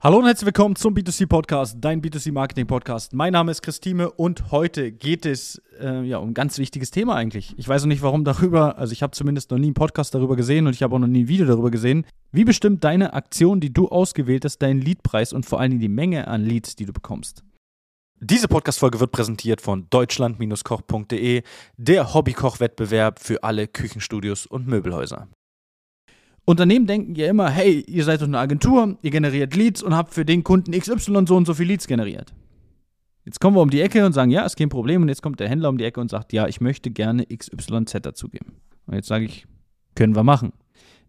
Hallo und herzlich willkommen zum B2C Podcast, dein B2C Marketing Podcast. Mein Name ist Christine und heute geht es äh, ja um ein ganz wichtiges Thema eigentlich. Ich weiß noch nicht, warum darüber, also ich habe zumindest noch nie einen Podcast darüber gesehen und ich habe auch noch nie ein Video darüber gesehen. Wie bestimmt deine Aktion, die du ausgewählt hast, deinen Leadpreis und vor allem die Menge an Leads, die du bekommst? Diese Podcast-Folge wird präsentiert von deutschland-koch.de, der Hobbykoch-Wettbewerb für alle Küchenstudios und Möbelhäuser. Unternehmen denken ja immer, hey, ihr seid doch eine Agentur, ihr generiert Leads und habt für den Kunden XY so und so viel Leads generiert. Jetzt kommen wir um die Ecke und sagen, ja, ist kein Problem. Und jetzt kommt der Händler um die Ecke und sagt, ja, ich möchte gerne XYZ dazugeben. Und jetzt sage ich, können wir machen.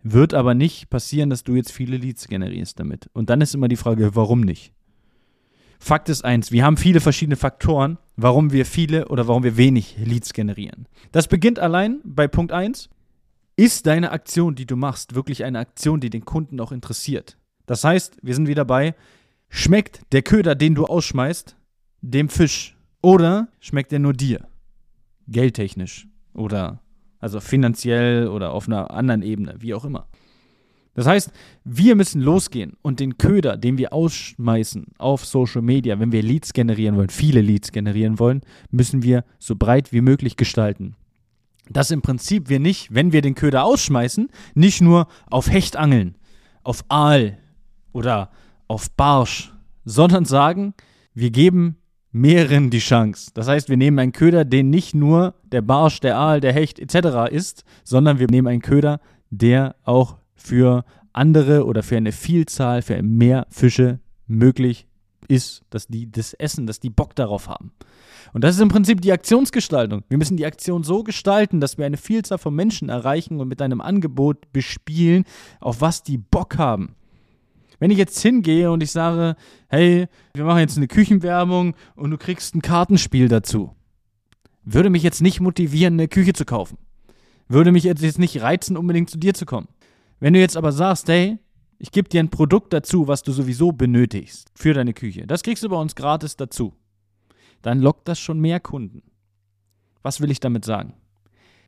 Wird aber nicht passieren, dass du jetzt viele Leads generierst damit. Und dann ist immer die Frage, warum nicht? Fakt ist eins, wir haben viele verschiedene Faktoren, warum wir viele oder warum wir wenig Leads generieren. Das beginnt allein bei Punkt 1. Ist deine Aktion, die du machst, wirklich eine Aktion, die den Kunden auch interessiert? Das heißt, wir sind wieder bei, schmeckt der Köder, den du ausschmeißt, dem Fisch? Oder schmeckt er nur dir? Geldtechnisch oder also finanziell oder auf einer anderen Ebene, wie auch immer. Das heißt, wir müssen losgehen und den Köder, den wir ausschmeißen auf Social Media, wenn wir Leads generieren wollen, viele Leads generieren wollen, müssen wir so breit wie möglich gestalten dass im Prinzip wir nicht, wenn wir den Köder ausschmeißen, nicht nur auf Hecht angeln, auf Aal oder auf Barsch, sondern sagen, wir geben mehreren die Chance. Das heißt, wir nehmen einen Köder, den nicht nur der Barsch, der Aal, der Hecht etc. ist, sondern wir nehmen einen Köder, der auch für andere oder für eine Vielzahl, für mehr Fische möglich ist, dass die das essen, dass die Bock darauf haben. Und das ist im Prinzip die Aktionsgestaltung. Wir müssen die Aktion so gestalten, dass wir eine Vielzahl von Menschen erreichen und mit einem Angebot bespielen, auf was die Bock haben. Wenn ich jetzt hingehe und ich sage, hey, wir machen jetzt eine Küchenwerbung und du kriegst ein Kartenspiel dazu, würde mich jetzt nicht motivieren, eine Küche zu kaufen. Würde mich jetzt nicht reizen, unbedingt zu dir zu kommen. Wenn du jetzt aber sagst, hey, ich gebe dir ein Produkt dazu, was du sowieso benötigst für deine Küche. Das kriegst du bei uns gratis dazu dann lockt das schon mehr Kunden. Was will ich damit sagen?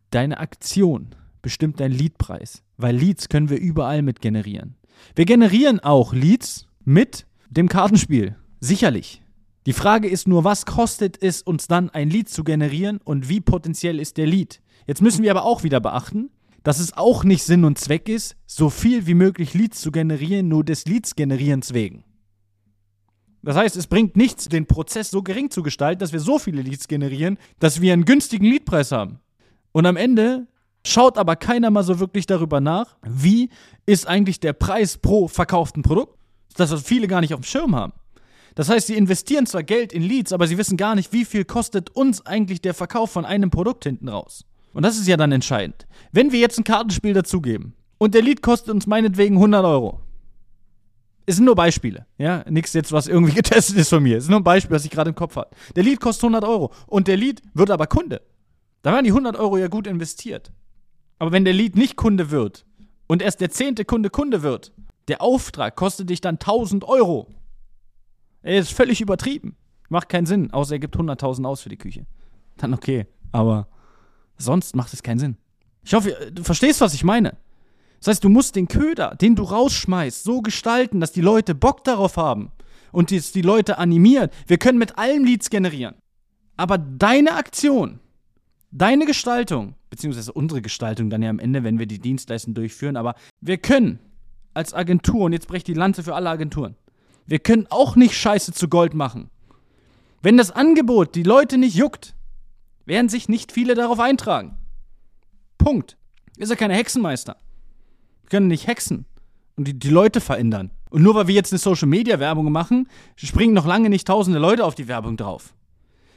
Deine Aktion bestimmt deinen Leadpreis, weil Leads können wir überall mit generieren. Wir generieren auch Leads mit dem Kartenspiel, sicherlich. Die Frage ist nur, was kostet es uns dann ein Lead zu generieren und wie potenziell ist der Lead? Jetzt müssen wir aber auch wieder beachten, dass es auch nicht Sinn und Zweck ist, so viel wie möglich Leads zu generieren, nur des Leads generierens wegen. Das heißt, es bringt nichts, den Prozess so gering zu gestalten, dass wir so viele Leads generieren, dass wir einen günstigen Leadpreis haben. Und am Ende schaut aber keiner mal so wirklich darüber nach, wie ist eigentlich der Preis pro verkauften Produkt. Das, viele gar nicht auf dem Schirm haben. Das heißt, sie investieren zwar Geld in Leads, aber sie wissen gar nicht, wie viel kostet uns eigentlich der Verkauf von einem Produkt hinten raus. Und das ist ja dann entscheidend. Wenn wir jetzt ein Kartenspiel dazugeben und der Lead kostet uns meinetwegen 100 Euro, es sind nur Beispiele, ja, nichts jetzt, was irgendwie getestet ist von mir. Es ist nur ein Beispiel, was ich gerade im Kopf habe. Der Lead kostet 100 Euro und der Lead wird aber Kunde. Da waren die 100 Euro ja gut investiert. Aber wenn der Lead nicht Kunde wird und erst der zehnte Kunde Kunde wird, der Auftrag kostet dich dann 1000 Euro. Er ist völlig übertrieben. Macht keinen Sinn, außer er gibt 100.000 aus für die Küche. Dann okay, aber sonst macht es keinen Sinn. Ich hoffe, du verstehst, was ich meine. Das heißt, du musst den Köder, den du rausschmeißt, so gestalten, dass die Leute Bock darauf haben und es die Leute animiert. Wir können mit allem Leads generieren. Aber deine Aktion, deine Gestaltung, beziehungsweise unsere Gestaltung dann ja am Ende, wenn wir die Dienstleistung durchführen, aber wir können als Agentur, und jetzt breche die Lanze für alle Agenturen, wir können auch nicht Scheiße zu Gold machen. Wenn das Angebot die Leute nicht juckt, werden sich nicht viele darauf eintragen. Punkt. Ist ja keine Hexenmeister können nicht hexen und die, die Leute verändern. Und nur weil wir jetzt eine Social Media Werbung machen, springen noch lange nicht tausende Leute auf die Werbung drauf.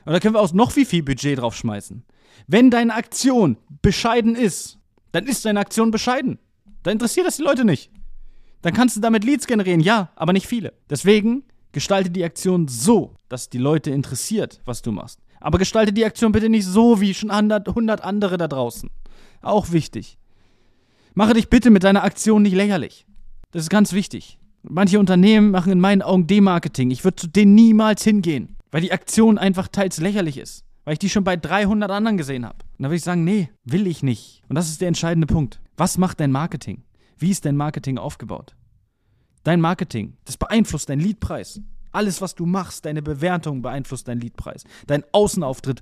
Und da können wir auch noch wie viel Budget draufschmeißen. Wenn deine Aktion bescheiden ist, dann ist deine Aktion bescheiden. Da interessiert das die Leute nicht. Dann kannst du damit Leads generieren, ja, aber nicht viele. Deswegen gestalte die Aktion so, dass die Leute interessiert, was du machst. Aber gestalte die Aktion bitte nicht so wie schon 100 andere da draußen. Auch wichtig. Mache dich bitte mit deiner Aktion nicht lächerlich. Das ist ganz wichtig. Manche Unternehmen machen in meinen Augen Demarketing. Ich würde zu denen niemals hingehen, weil die Aktion einfach teils lächerlich ist. Weil ich die schon bei 300 anderen gesehen habe. Und da würde ich sagen, nee, will ich nicht. Und das ist der entscheidende Punkt. Was macht dein Marketing? Wie ist dein Marketing aufgebaut? Dein Marketing, das beeinflusst deinen Leadpreis. Alles, was du machst, deine Bewertung beeinflusst deinen Leadpreis. Dein Außenauftritt,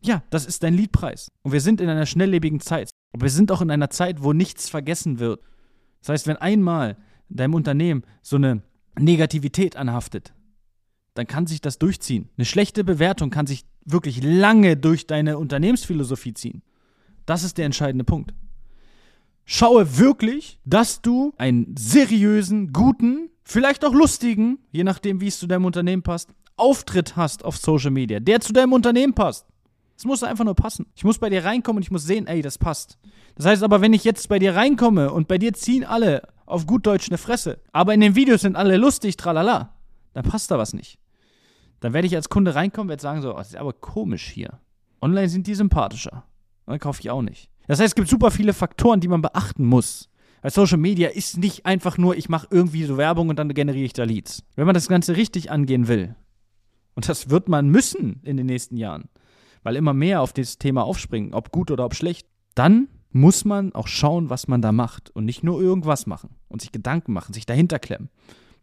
ja, das ist dein Leadpreis. Und wir sind in einer schnelllebigen Zeit. Aber wir sind auch in einer Zeit, wo nichts vergessen wird. Das heißt, wenn einmal deinem Unternehmen so eine Negativität anhaftet, dann kann sich das durchziehen. Eine schlechte Bewertung kann sich wirklich lange durch deine Unternehmensphilosophie ziehen. Das ist der entscheidende Punkt. Schaue wirklich, dass du einen seriösen, guten, vielleicht auch lustigen, je nachdem, wie es zu deinem Unternehmen passt, Auftritt hast auf Social Media, der zu deinem Unternehmen passt. Es muss einfach nur passen. Ich muss bei dir reinkommen und ich muss sehen, ey, das passt. Das heißt aber, wenn ich jetzt bei dir reinkomme und bei dir ziehen alle auf gut Deutsch eine Fresse, aber in den Videos sind alle lustig, tralala, dann passt da was nicht. Dann werde ich als Kunde reinkommen, werde sagen so, oh, das ist aber komisch hier. Online sind die sympathischer. Dann kaufe ich auch nicht. Das heißt, es gibt super viele Faktoren, die man beachten muss. Weil Social Media ist nicht einfach nur, ich mache irgendwie so Werbung und dann generiere ich da Leads. Wenn man das Ganze richtig angehen will, und das wird man müssen in den nächsten Jahren, weil immer mehr auf dieses Thema aufspringen, ob gut oder ob schlecht, dann muss man auch schauen, was man da macht und nicht nur irgendwas machen und sich Gedanken machen, sich dahinter klemmen.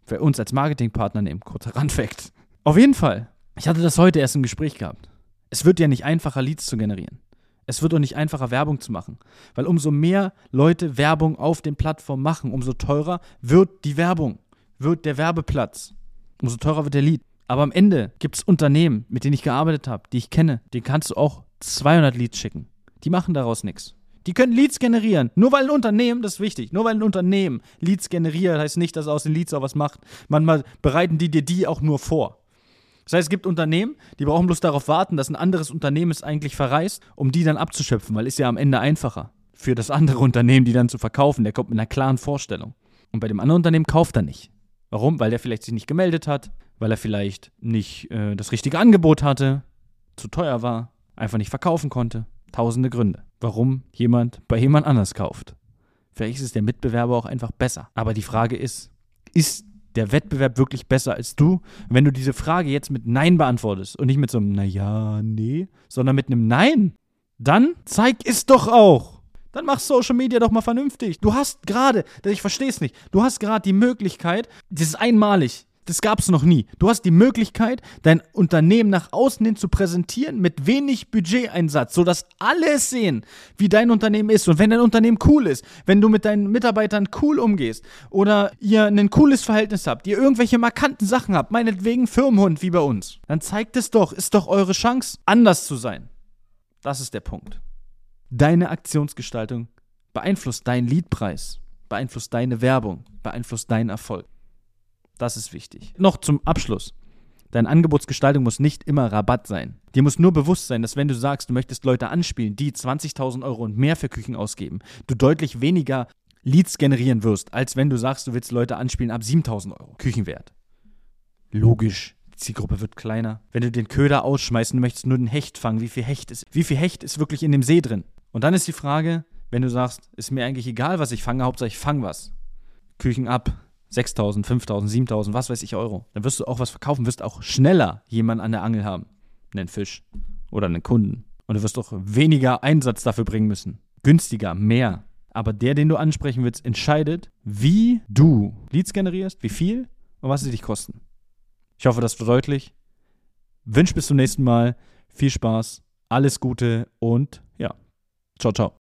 Für uns als Marketingpartner nehmen, kurzer Randfact. Auf jeden Fall, ich hatte das heute erst im Gespräch gehabt. Es wird ja nicht einfacher, Leads zu generieren. Es wird auch nicht einfacher, Werbung zu machen. Weil umso mehr Leute Werbung auf den Plattformen machen, umso teurer wird die Werbung, wird der Werbeplatz. Umso teurer wird der Lead. Aber am Ende gibt es Unternehmen, mit denen ich gearbeitet habe, die ich kenne, denen kannst du auch 200 Leads schicken. Die machen daraus nichts. Die können Leads generieren. Nur weil ein Unternehmen, das ist wichtig, nur weil ein Unternehmen Leads generiert, heißt nicht, dass aus den Leads auch was macht. Manchmal bereiten die dir die auch nur vor. Das heißt, es gibt Unternehmen, die brauchen bloß darauf warten, dass ein anderes Unternehmen es eigentlich verreist, um die dann abzuschöpfen, weil ist ja am Ende einfacher für das andere Unternehmen, die dann zu verkaufen. Der kommt mit einer klaren Vorstellung. Und bei dem anderen Unternehmen kauft er nicht. Warum? Weil der vielleicht sich nicht gemeldet hat, weil er vielleicht nicht äh, das richtige Angebot hatte, zu teuer war, einfach nicht verkaufen konnte. Tausende Gründe, warum jemand bei jemand anders kauft. Vielleicht ist es der Mitbewerber auch einfach besser. Aber die Frage ist, ist der Wettbewerb wirklich besser als du? Wenn du diese Frage jetzt mit Nein beantwortest und nicht mit so einem Naja, nee, sondern mit einem Nein, dann zeig es doch auch. Dann mach Social Media doch mal vernünftig. Du hast gerade, ich verstehe es nicht, du hast gerade die Möglichkeit, das ist einmalig, das gab es noch nie. Du hast die Möglichkeit, dein Unternehmen nach außen hin zu präsentieren mit wenig Budgeteinsatz, sodass alle sehen, wie dein Unternehmen ist. Und wenn dein Unternehmen cool ist, wenn du mit deinen Mitarbeitern cool umgehst oder ihr ein cooles Verhältnis habt, ihr irgendwelche markanten Sachen habt, meinetwegen Firmenhund wie bei uns, dann zeigt es doch, ist doch eure Chance, anders zu sein. Das ist der Punkt. Deine Aktionsgestaltung beeinflusst deinen Leadpreis, beeinflusst deine Werbung, beeinflusst deinen Erfolg. Das ist wichtig. Noch zum Abschluss. Deine Angebotsgestaltung muss nicht immer Rabatt sein. Dir muss nur bewusst sein, dass wenn du sagst, du möchtest Leute anspielen, die 20.000 Euro und mehr für Küchen ausgeben, du deutlich weniger Leads generieren wirst, als wenn du sagst, du willst Leute anspielen ab 7.000 Euro Küchenwert. Logisch. Die Zielgruppe wird kleiner. Wenn du den Köder ausschmeißen möchtest, nur den Hecht fangen, wie viel Hecht ist, wie viel Hecht ist wirklich in dem See drin? Und dann ist die Frage, wenn du sagst, ist mir eigentlich egal, was ich fange, Hauptsache ich fange was. Küchen ab, 6.000, 5.000, 7.000, was weiß ich Euro. Dann wirst du auch was verkaufen, wirst auch schneller jemanden an der Angel haben. Einen Fisch oder einen Kunden. Und du wirst auch weniger Einsatz dafür bringen müssen. Günstiger, mehr. Aber der, den du ansprechen willst, entscheidet, wie du Leads generierst, wie viel und was sie dich kosten. Ich hoffe, das war deutlich. Wünsche bis zum nächsten Mal. Viel Spaß, alles Gute und ja, ciao, ciao.